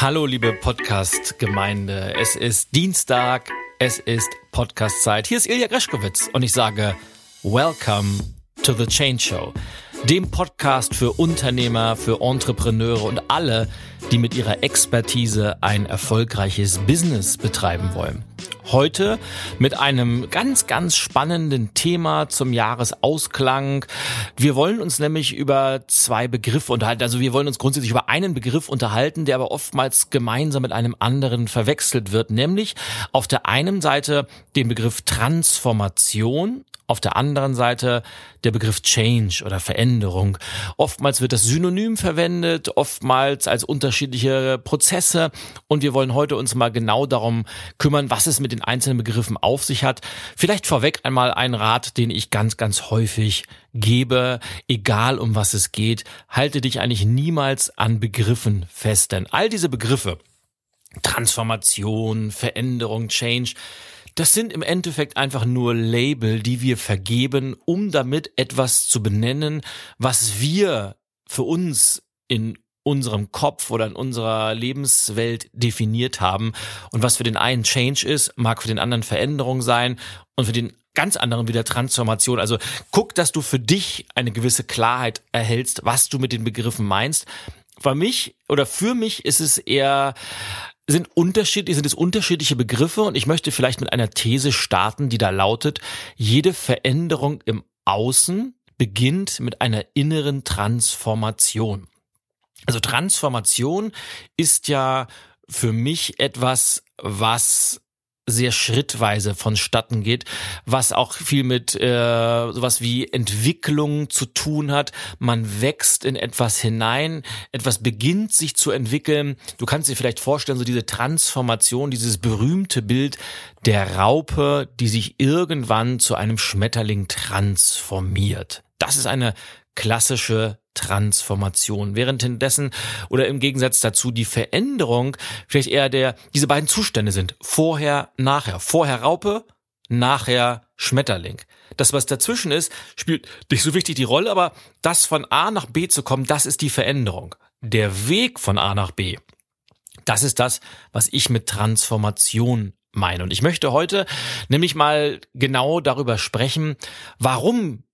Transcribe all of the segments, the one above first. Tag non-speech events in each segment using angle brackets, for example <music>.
Hallo, liebe Podcast-Gemeinde. Es ist Dienstag, es ist Podcast-Zeit. Hier ist Ilja Greschkowitz und ich sage Welcome to the Change Show, dem Podcast für Unternehmer, für Entrepreneure und alle, die mit ihrer Expertise ein erfolgreiches Business betreiben wollen. Heute mit einem ganz, ganz spannenden Thema zum Jahresausklang. Wir wollen uns nämlich über zwei Begriffe unterhalten. Also wir wollen uns grundsätzlich über einen Begriff unterhalten, der aber oftmals gemeinsam mit einem anderen verwechselt wird. Nämlich auf der einen Seite den Begriff Transformation auf der anderen Seite der Begriff Change oder Veränderung. Oftmals wird das synonym verwendet, oftmals als unterschiedliche Prozesse. Und wir wollen heute uns mal genau darum kümmern, was es mit den einzelnen Begriffen auf sich hat. Vielleicht vorweg einmal ein Rat, den ich ganz, ganz häufig gebe, egal um was es geht. Halte dich eigentlich niemals an Begriffen fest, denn all diese Begriffe, Transformation, Veränderung, Change, das sind im Endeffekt einfach nur Label, die wir vergeben, um damit etwas zu benennen, was wir für uns in unserem Kopf oder in unserer Lebenswelt definiert haben. Und was für den einen Change ist, mag für den anderen Veränderung sein und für den ganz anderen wieder Transformation. Also guck, dass du für dich eine gewisse Klarheit erhältst, was du mit den Begriffen meinst. Für mich oder für mich ist es eher sind unterschiedlich, sind es unterschiedliche Begriffe und ich möchte vielleicht mit einer These starten, die da lautet, jede Veränderung im Außen beginnt mit einer inneren Transformation. Also Transformation ist ja für mich etwas, was sehr schrittweise vonstatten geht, was auch viel mit äh, sowas wie Entwicklung zu tun hat. Man wächst in etwas hinein, etwas beginnt sich zu entwickeln. Du kannst dir vielleicht vorstellen, so diese Transformation, dieses berühmte Bild der Raupe, die sich irgendwann zu einem Schmetterling transformiert. Das ist eine klassische Transformation. Währenddessen oder im Gegensatz dazu die Veränderung vielleicht eher der, diese beiden Zustände sind. Vorher, nachher. Vorher Raupe, nachher Schmetterling. Das, was dazwischen ist, spielt nicht so wichtig die Rolle, aber das von A nach B zu kommen, das ist die Veränderung. Der Weg von A nach B, das ist das, was ich mit Transformation meine. Und ich möchte heute nämlich mal genau darüber sprechen, warum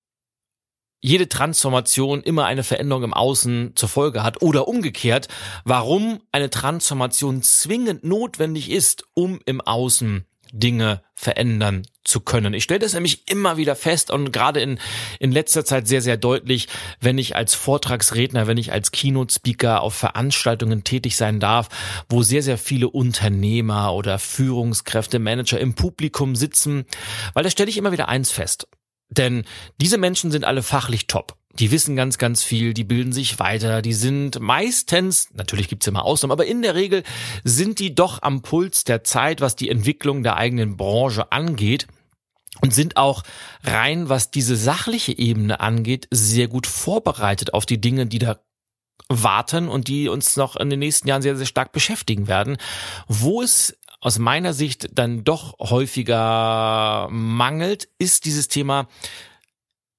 jede Transformation immer eine Veränderung im Außen zur Folge hat oder umgekehrt, warum eine Transformation zwingend notwendig ist, um im Außen Dinge verändern zu können. Ich stelle das nämlich immer wieder fest und gerade in, in letzter Zeit sehr, sehr deutlich, wenn ich als Vortragsredner, wenn ich als Keynote-Speaker auf Veranstaltungen tätig sein darf, wo sehr, sehr viele Unternehmer oder Führungskräfte, Manager im Publikum sitzen, weil da stelle ich immer wieder eins fest. Denn diese Menschen sind alle fachlich top. Die wissen ganz, ganz viel, die bilden sich weiter, die sind meistens, natürlich gibt's immer Ausnahmen, aber in der Regel sind die doch am Puls der Zeit, was die Entwicklung der eigenen Branche angeht und sind auch rein, was diese sachliche Ebene angeht, sehr gut vorbereitet auf die Dinge, die da warten und die uns noch in den nächsten Jahren sehr, sehr stark beschäftigen werden. Wo es aus meiner Sicht dann doch häufiger mangelt, ist dieses Thema,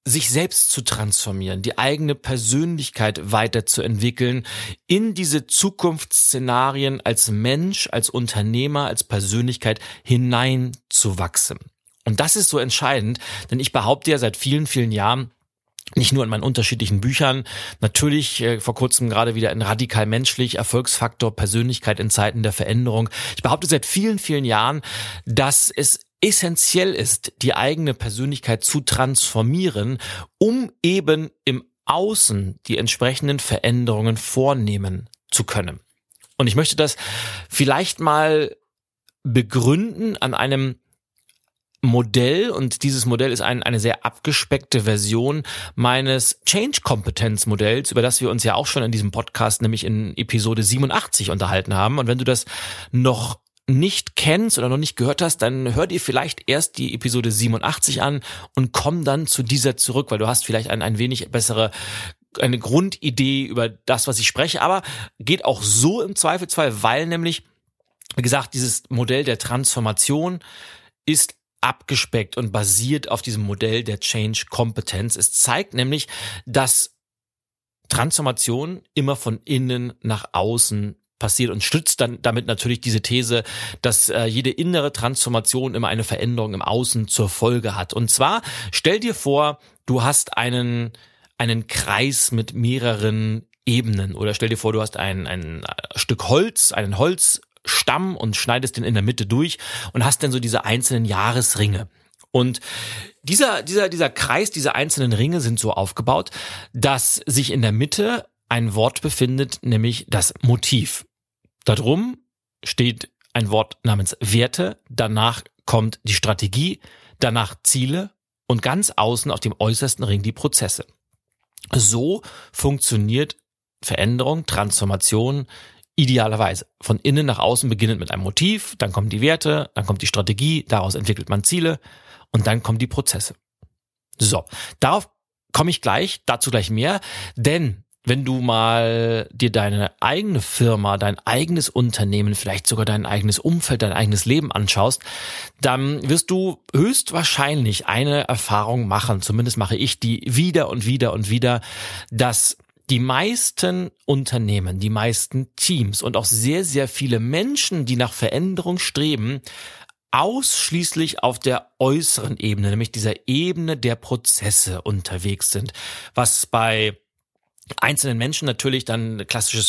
sich selbst zu transformieren, die eigene Persönlichkeit weiterzuentwickeln, in diese Zukunftsszenarien als Mensch, als Unternehmer, als Persönlichkeit hineinzuwachsen. Und das ist so entscheidend, denn ich behaupte ja seit vielen, vielen Jahren, nicht nur in meinen unterschiedlichen Büchern, natürlich äh, vor kurzem gerade wieder in Radikal Menschlich, Erfolgsfaktor, Persönlichkeit in Zeiten der Veränderung. Ich behaupte seit vielen, vielen Jahren, dass es essentiell ist, die eigene Persönlichkeit zu transformieren, um eben im Außen die entsprechenden Veränderungen vornehmen zu können. Und ich möchte das vielleicht mal begründen an einem Modell und dieses Modell ist ein, eine sehr abgespeckte Version meines Change Competence Modells, über das wir uns ja auch schon in diesem Podcast, nämlich in Episode 87 unterhalten haben. Und wenn du das noch nicht kennst oder noch nicht gehört hast, dann hör dir vielleicht erst die Episode 87 an und komm dann zu dieser zurück, weil du hast vielleicht ein, ein wenig bessere eine Grundidee über das, was ich spreche, aber geht auch so im Zweifelsfall, weil nämlich, wie gesagt, dieses Modell der Transformation ist abgespeckt und basiert auf diesem Modell der Change Competence. Es zeigt nämlich, dass Transformation immer von innen nach außen passiert und stützt dann damit natürlich diese These, dass äh, jede innere Transformation immer eine Veränderung im Außen zur Folge hat. Und zwar stell dir vor, du hast einen einen Kreis mit mehreren Ebenen oder stell dir vor, du hast ein ein Stück Holz, einen Holzstamm und schneidest den in der Mitte durch und hast dann so diese einzelnen Jahresringe. Und dieser, dieser, dieser Kreis, diese einzelnen Ringe sind so aufgebaut, dass sich in der Mitte ein Wort befindet, nämlich das Motiv. Darum steht ein Wort namens Werte, danach kommt die Strategie, danach Ziele und ganz außen auf dem äußersten Ring die Prozesse. So funktioniert Veränderung, Transformation idealerweise. Von innen nach außen beginnend mit einem Motiv, dann kommen die Werte, dann kommt die Strategie, daraus entwickelt man Ziele und dann kommen die Prozesse. So, darauf komme ich gleich, dazu gleich mehr, denn wenn du mal dir deine eigene Firma, dein eigenes Unternehmen, vielleicht sogar dein eigenes Umfeld, dein eigenes Leben anschaust, dann wirst du höchstwahrscheinlich eine Erfahrung machen, zumindest mache ich die wieder und wieder und wieder, dass die meisten Unternehmen, die meisten Teams und auch sehr, sehr viele Menschen, die nach Veränderung streben, ausschließlich auf der äußeren Ebene, nämlich dieser Ebene der Prozesse unterwegs sind, was bei einzelnen Menschen natürlich dann klassisches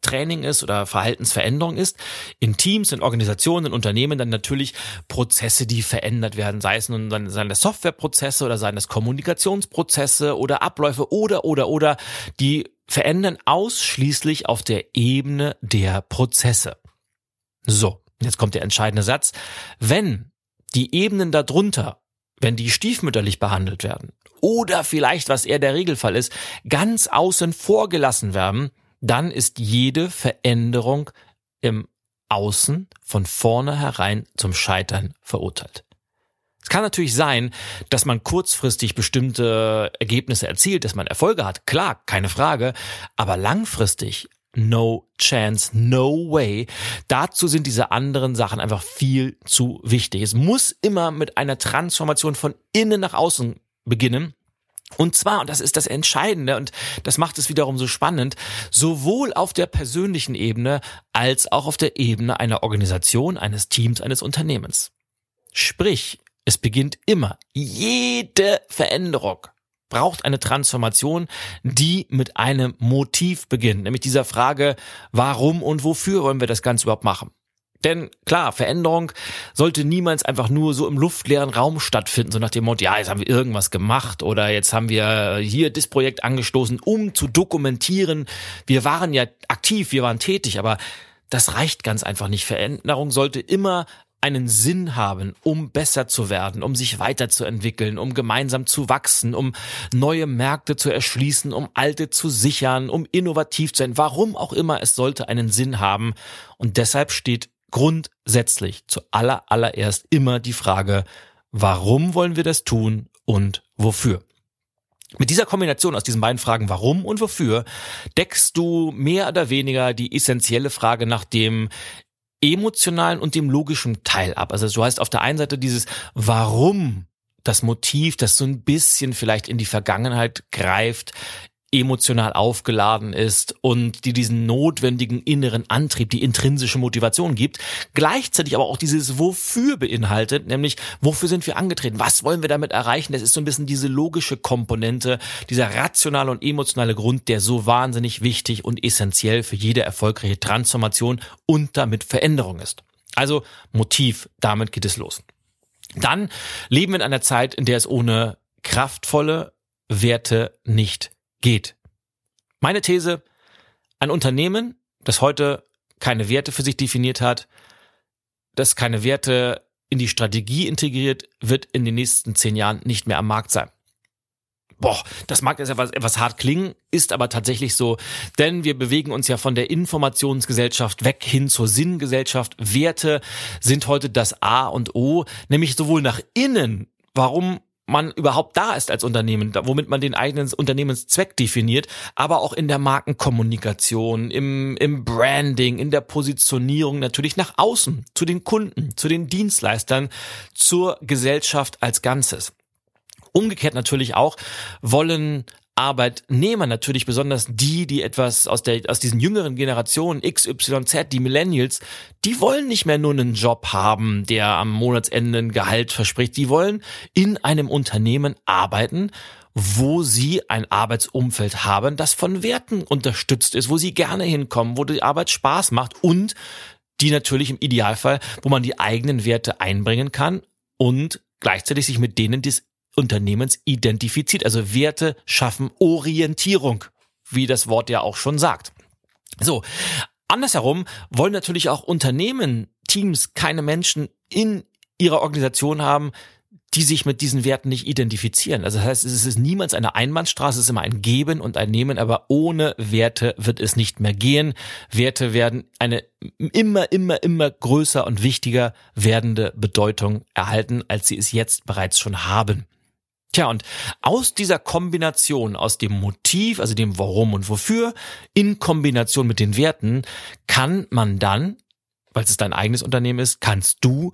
Verhaltenstraining ist oder Verhaltensveränderung ist. In Teams, in Organisationen, in Unternehmen dann natürlich Prozesse, die verändert werden, sei es nun dann seien das Softwareprozesse oder seien das Kommunikationsprozesse oder Abläufe oder oder oder die verändern ausschließlich auf der Ebene der Prozesse. So, Jetzt kommt der entscheidende Satz. Wenn die Ebenen darunter, wenn die stiefmütterlich behandelt werden oder vielleicht, was eher der Regelfall ist, ganz außen vor gelassen werden, dann ist jede Veränderung im Außen von vornherein zum Scheitern verurteilt. Es kann natürlich sein, dass man kurzfristig bestimmte Ergebnisse erzielt, dass man Erfolge hat. Klar, keine Frage. Aber langfristig No chance, no way. Dazu sind diese anderen Sachen einfach viel zu wichtig. Es muss immer mit einer Transformation von innen nach außen beginnen. Und zwar, und das ist das Entscheidende, und das macht es wiederum so spannend, sowohl auf der persönlichen Ebene als auch auf der Ebene einer Organisation, eines Teams, eines Unternehmens. Sprich, es beginnt immer jede Veränderung braucht eine Transformation, die mit einem Motiv beginnt, nämlich dieser Frage, warum und wofür wollen wir das Ganze überhaupt machen? Denn klar, Veränderung sollte niemals einfach nur so im luftleeren Raum stattfinden, so nach dem Motto, ja, jetzt haben wir irgendwas gemacht oder jetzt haben wir hier das Projekt angestoßen, um zu dokumentieren. Wir waren ja aktiv, wir waren tätig, aber das reicht ganz einfach nicht. Veränderung sollte immer einen Sinn haben, um besser zu werden, um sich weiterzuentwickeln, um gemeinsam zu wachsen, um neue Märkte zu erschließen, um alte zu sichern, um innovativ zu sein. Warum auch immer, es sollte einen Sinn haben. Und deshalb steht grundsätzlich zu aller, allererst immer die Frage, warum wollen wir das tun und wofür? Mit dieser Kombination aus diesen beiden Fragen, warum und wofür, deckst du mehr oder weniger die essentielle Frage nach dem emotionalen und dem logischen Teil ab. Also du heißt auf der einen Seite dieses Warum, das Motiv, das so ein bisschen vielleicht in die Vergangenheit greift, emotional aufgeladen ist und die diesen notwendigen inneren Antrieb, die intrinsische Motivation gibt, gleichzeitig aber auch dieses Wofür beinhaltet, nämlich wofür sind wir angetreten, was wollen wir damit erreichen, das ist so ein bisschen diese logische Komponente, dieser rationale und emotionale Grund, der so wahnsinnig wichtig und essentiell für jede erfolgreiche Transformation und damit Veränderung ist. Also Motiv, damit geht es los. Dann leben wir in einer Zeit, in der es ohne kraftvolle Werte nicht geht. Meine These, ein Unternehmen, das heute keine Werte für sich definiert hat, das keine Werte in die Strategie integriert, wird in den nächsten zehn Jahren nicht mehr am Markt sein. Boah, das mag jetzt etwas, etwas hart klingen, ist aber tatsächlich so, denn wir bewegen uns ja von der Informationsgesellschaft weg hin zur Sinngesellschaft. Werte sind heute das A und O, nämlich sowohl nach innen. Warum man überhaupt da ist als Unternehmen, womit man den eigenen Unternehmenszweck definiert, aber auch in der Markenkommunikation, im, im Branding, in der Positionierung natürlich nach außen, zu den Kunden, zu den Dienstleistern, zur Gesellschaft als Ganzes. Umgekehrt natürlich auch wollen Arbeitnehmer, natürlich besonders die, die etwas aus der, aus diesen jüngeren Generationen, X, Y, Z, die Millennials, die wollen nicht mehr nur einen Job haben, der am Monatsende ein Gehalt verspricht. Die wollen in einem Unternehmen arbeiten, wo sie ein Arbeitsumfeld haben, das von Werten unterstützt ist, wo sie gerne hinkommen, wo die Arbeit Spaß macht und die natürlich im Idealfall, wo man die eigenen Werte einbringen kann und gleichzeitig sich mit denen des Unternehmens identifiziert. Also Werte schaffen Orientierung, wie das Wort ja auch schon sagt. So, andersherum wollen natürlich auch Unternehmen, Teams keine Menschen in ihrer Organisation haben, die sich mit diesen Werten nicht identifizieren. Also das heißt, es ist niemals eine Einbahnstraße, es ist immer ein Geben und ein Nehmen, aber ohne Werte wird es nicht mehr gehen. Werte werden eine immer, immer, immer größer und wichtiger werdende Bedeutung erhalten, als sie es jetzt bereits schon haben. Tja, und aus dieser Kombination, aus dem Motiv, also dem Warum und Wofür, in Kombination mit den Werten, kann man dann, weil es dein eigenes Unternehmen ist, kannst du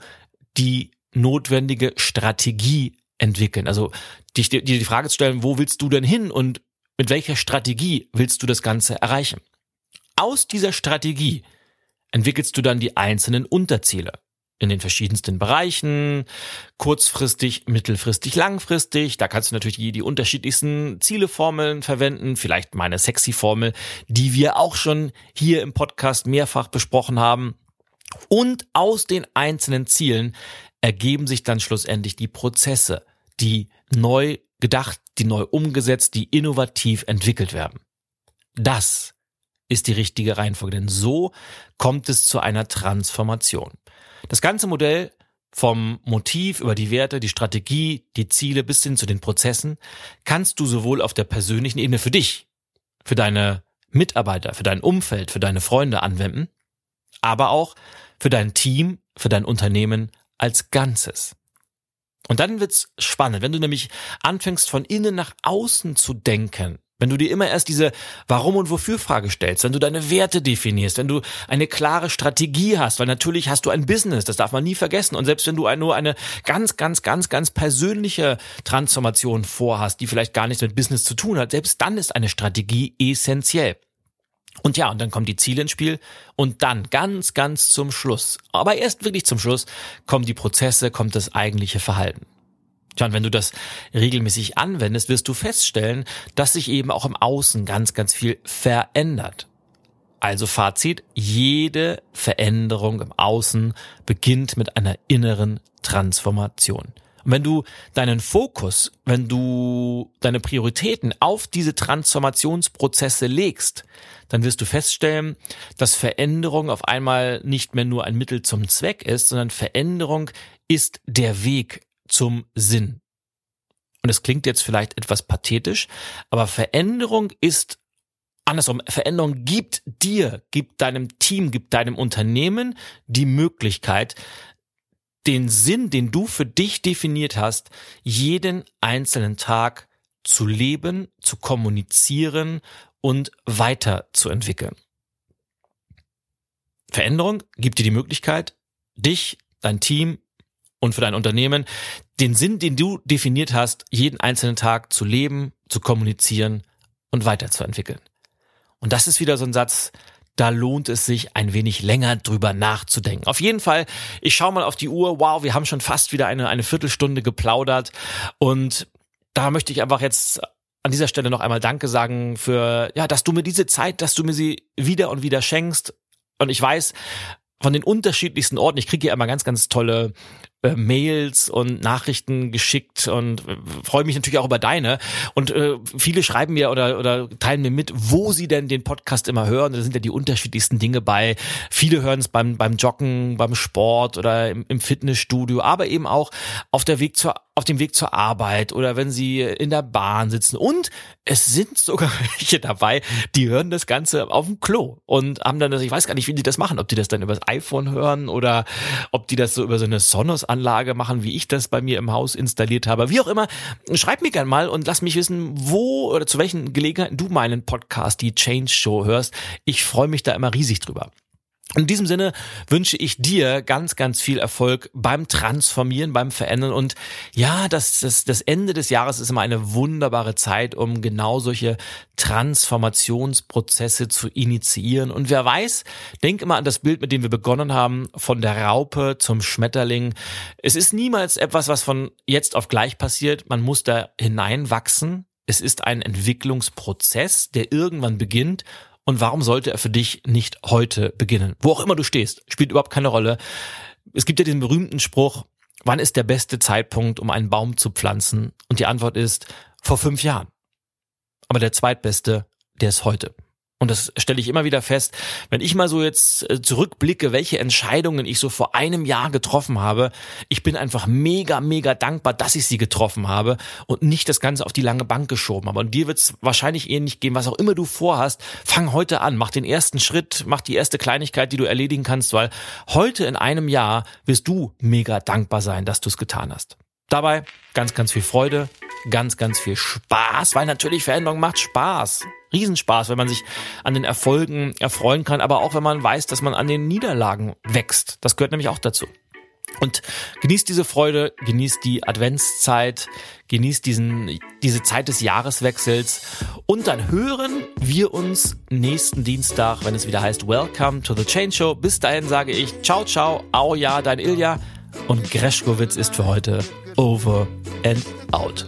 die notwendige Strategie entwickeln. Also dich, dir die Frage zu stellen, wo willst du denn hin und mit welcher Strategie willst du das Ganze erreichen? Aus dieser Strategie entwickelst du dann die einzelnen Unterziele in den verschiedensten Bereichen, kurzfristig, mittelfristig, langfristig. Da kannst du natürlich die, die unterschiedlichsten Zieleformeln verwenden, vielleicht meine sexy Formel, die wir auch schon hier im Podcast mehrfach besprochen haben. Und aus den einzelnen Zielen ergeben sich dann schlussendlich die Prozesse, die neu gedacht, die neu umgesetzt, die innovativ entwickelt werden. Das ist die richtige Reihenfolge, denn so kommt es zu einer Transformation. Das ganze Modell vom Motiv über die Werte, die Strategie, die Ziele bis hin zu den Prozessen kannst du sowohl auf der persönlichen Ebene für dich, für deine Mitarbeiter, für dein Umfeld, für deine Freunde anwenden, aber auch für dein Team, für dein Unternehmen als Ganzes. Und dann wird's spannend, wenn du nämlich anfängst von innen nach außen zu denken, wenn du dir immer erst diese Warum und Wofür Frage stellst, wenn du deine Werte definierst, wenn du eine klare Strategie hast, weil natürlich hast du ein Business, das darf man nie vergessen. Und selbst wenn du nur eine ganz, ganz, ganz, ganz persönliche Transformation vorhast, die vielleicht gar nichts mit Business zu tun hat, selbst dann ist eine Strategie essentiell. Und ja, und dann kommen die Ziele ins Spiel und dann ganz, ganz zum Schluss, aber erst wirklich zum Schluss, kommen die Prozesse, kommt das eigentliche Verhalten. Tja, und wenn du das regelmäßig anwendest, wirst du feststellen, dass sich eben auch im Außen ganz, ganz viel verändert. Also Fazit, jede Veränderung im Außen beginnt mit einer inneren Transformation. Und wenn du deinen Fokus, wenn du deine Prioritäten auf diese Transformationsprozesse legst, dann wirst du feststellen, dass Veränderung auf einmal nicht mehr nur ein Mittel zum Zweck ist, sondern Veränderung ist der Weg zum Sinn. Und es klingt jetzt vielleicht etwas pathetisch, aber Veränderung ist andersrum. Veränderung gibt dir, gibt deinem Team, gibt deinem Unternehmen die Möglichkeit, den Sinn, den du für dich definiert hast, jeden einzelnen Tag zu leben, zu kommunizieren und weiterzuentwickeln. Veränderung gibt dir die Möglichkeit, dich, dein Team, und für dein Unternehmen, den Sinn, den du definiert hast, jeden einzelnen Tag zu leben, zu kommunizieren und weiterzuentwickeln. Und das ist wieder so ein Satz, da lohnt es sich ein wenig länger drüber nachzudenken. Auf jeden Fall, ich schaue mal auf die Uhr, wow, wir haben schon fast wieder eine, eine Viertelstunde geplaudert und da möchte ich einfach jetzt an dieser Stelle noch einmal Danke sagen für, ja, dass du mir diese Zeit, dass du mir sie wieder und wieder schenkst. Und ich weiß, von den unterschiedlichsten Orten. Ich kriege ja immer ganz, ganz tolle äh, Mails und Nachrichten geschickt und äh, freue mich natürlich auch über deine. Und äh, viele schreiben mir oder, oder teilen mir mit, wo sie denn den Podcast immer hören. Da sind ja die unterschiedlichsten Dinge bei. Viele hören es beim, beim Joggen, beim Sport oder im, im Fitnessstudio, aber eben auch auf der Weg zur auf dem Weg zur Arbeit oder wenn sie in der Bahn sitzen. Und es sind sogar <laughs> welche dabei, die hören das Ganze auf dem Klo und haben dann, ich weiß gar nicht, wie die das machen, ob die das dann über das iPhone hören oder ob die das so über so eine Sonos-Anlage machen, wie ich das bei mir im Haus installiert habe. Wie auch immer, schreib mir gerne mal und lass mich wissen, wo oder zu welchen Gelegenheiten du meinen Podcast, die Change Show hörst. Ich freue mich da immer riesig drüber. In diesem Sinne wünsche ich dir ganz, ganz viel Erfolg beim Transformieren, beim Verändern. Und ja, das, das, das Ende des Jahres ist immer eine wunderbare Zeit, um genau solche Transformationsprozesse zu initiieren. Und wer weiß, denk immer an das Bild, mit dem wir begonnen haben, von der Raupe zum Schmetterling. Es ist niemals etwas, was von jetzt auf gleich passiert. Man muss da hineinwachsen. Es ist ein Entwicklungsprozess, der irgendwann beginnt und warum sollte er für dich nicht heute beginnen? Wo auch immer du stehst, spielt überhaupt keine Rolle. Es gibt ja diesen berühmten Spruch, wann ist der beste Zeitpunkt, um einen Baum zu pflanzen? Und die Antwort ist, vor fünf Jahren. Aber der zweitbeste, der ist heute. Und das stelle ich immer wieder fest, wenn ich mal so jetzt äh, zurückblicke, welche Entscheidungen ich so vor einem Jahr getroffen habe. Ich bin einfach mega, mega dankbar, dass ich sie getroffen habe und nicht das Ganze auf die lange Bank geschoben habe. Und dir wird es wahrscheinlich ähnlich gehen, was auch immer du vorhast. Fang heute an, mach den ersten Schritt, mach die erste Kleinigkeit, die du erledigen kannst, weil heute in einem Jahr wirst du mega dankbar sein, dass du es getan hast. Dabei ganz, ganz viel Freude, ganz, ganz viel Spaß, weil natürlich Veränderung macht Spaß. Riesenspaß, wenn man sich an den Erfolgen erfreuen kann, aber auch wenn man weiß, dass man an den Niederlagen wächst. Das gehört nämlich auch dazu. Und genießt diese Freude, genießt die Adventszeit, genießt diesen, diese Zeit des Jahreswechsels und dann hören wir uns nächsten Dienstag, wenn es wieder heißt Welcome to the Change Show. Bis dahin sage ich ciao, ciao, au ja, dein Ilja und Greschkowitz ist für heute over and out.